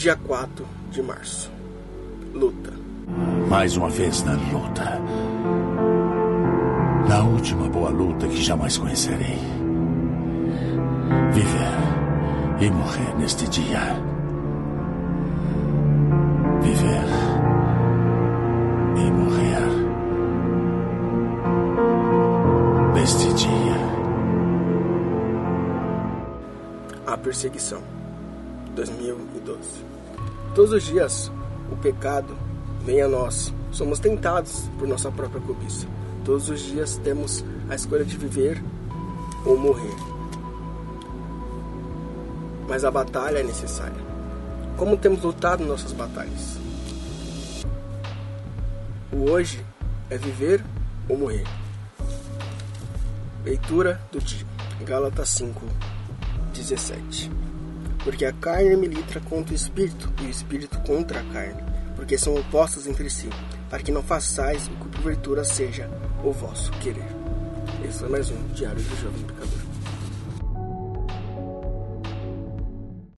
dia 4 de março. Luta. Mais uma vez na luta. Na última boa luta que jamais conhecerei. Viver e morrer neste dia. Viver e morrer neste dia. A perseguição. 2012. Todos os dias o pecado vem a nós. Somos tentados por nossa própria cobiça. Todos os dias temos a escolha de viver ou morrer. Mas a batalha é necessária. Como temos lutado nossas batalhas? O hoje é viver ou morrer. Leitura do dia. Gálatas 5, 17. Porque a carne milita contra o espírito, e o espírito contra a carne, porque são opostos entre si, para que não façais o que porventura seja o vosso querer. Esse é mais um Diário do Jovem Pecador.